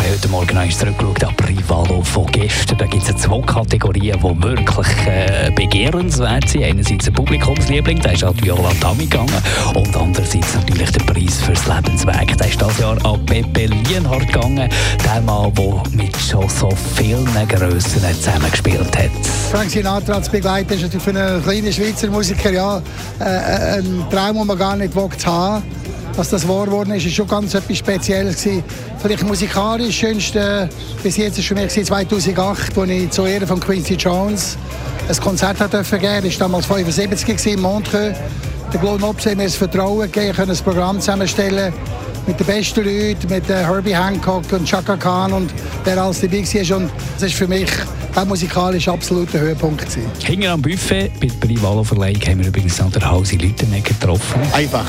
Wir haben heute Morgen noch zurückgeschaut auf Rivalo von gestern. Da gibt es zwei Kategorien, die wirklich äh, begehrenswert sind. Einerseits ein Publikumsliebling, der ist an Viola Tami gegangen. Und andererseits natürlich der Preis fürs Lebensweg. Der ist dieses Jahr an Pepe Lienhardt gegangen. Der Mann, der mit schon so vielen Grössen zusammengespielt hat. Frank Sinatra als Begleiter ist natürlich für einen kleinen Schweizer Musiker ja, äh, ein Traum, den man gar nicht haben dass das wahr geworden ist, ist schon ganz etwas Spezielles gewesen. Vielleicht musikalisch schönste bis jetzt ist für mich 2008, als ich zu Ehren von Quincy Jones ein Konzert hat dürfen geben. Ich war damals 75 gewesen, in Montreux. Der Glo Nobs hat mir das Vertrauen gegeben, können ein Programm zusammenstellen mit den besten Leuten, mit Herbie Hancock und Chaka Khan und wer alles dabei war. Und das ist für mich auch musikalisch absolut der Höhepunkt. Gewesen. Hinten am Buffet bei der Privalo Verleihung haben wir übrigens noch den Hausi Lütenegger getroffen. Einfach.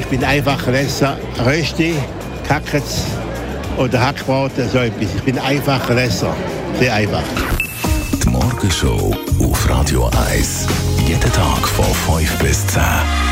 Ich bin einfach Lesser. Rösti, Kackets oder Hackbraten, so etwas. Ich bin einfach Lesser. Sehr einfach. Die Morgenshow auf Radio 1. Jeden Tag von 5 bis 10.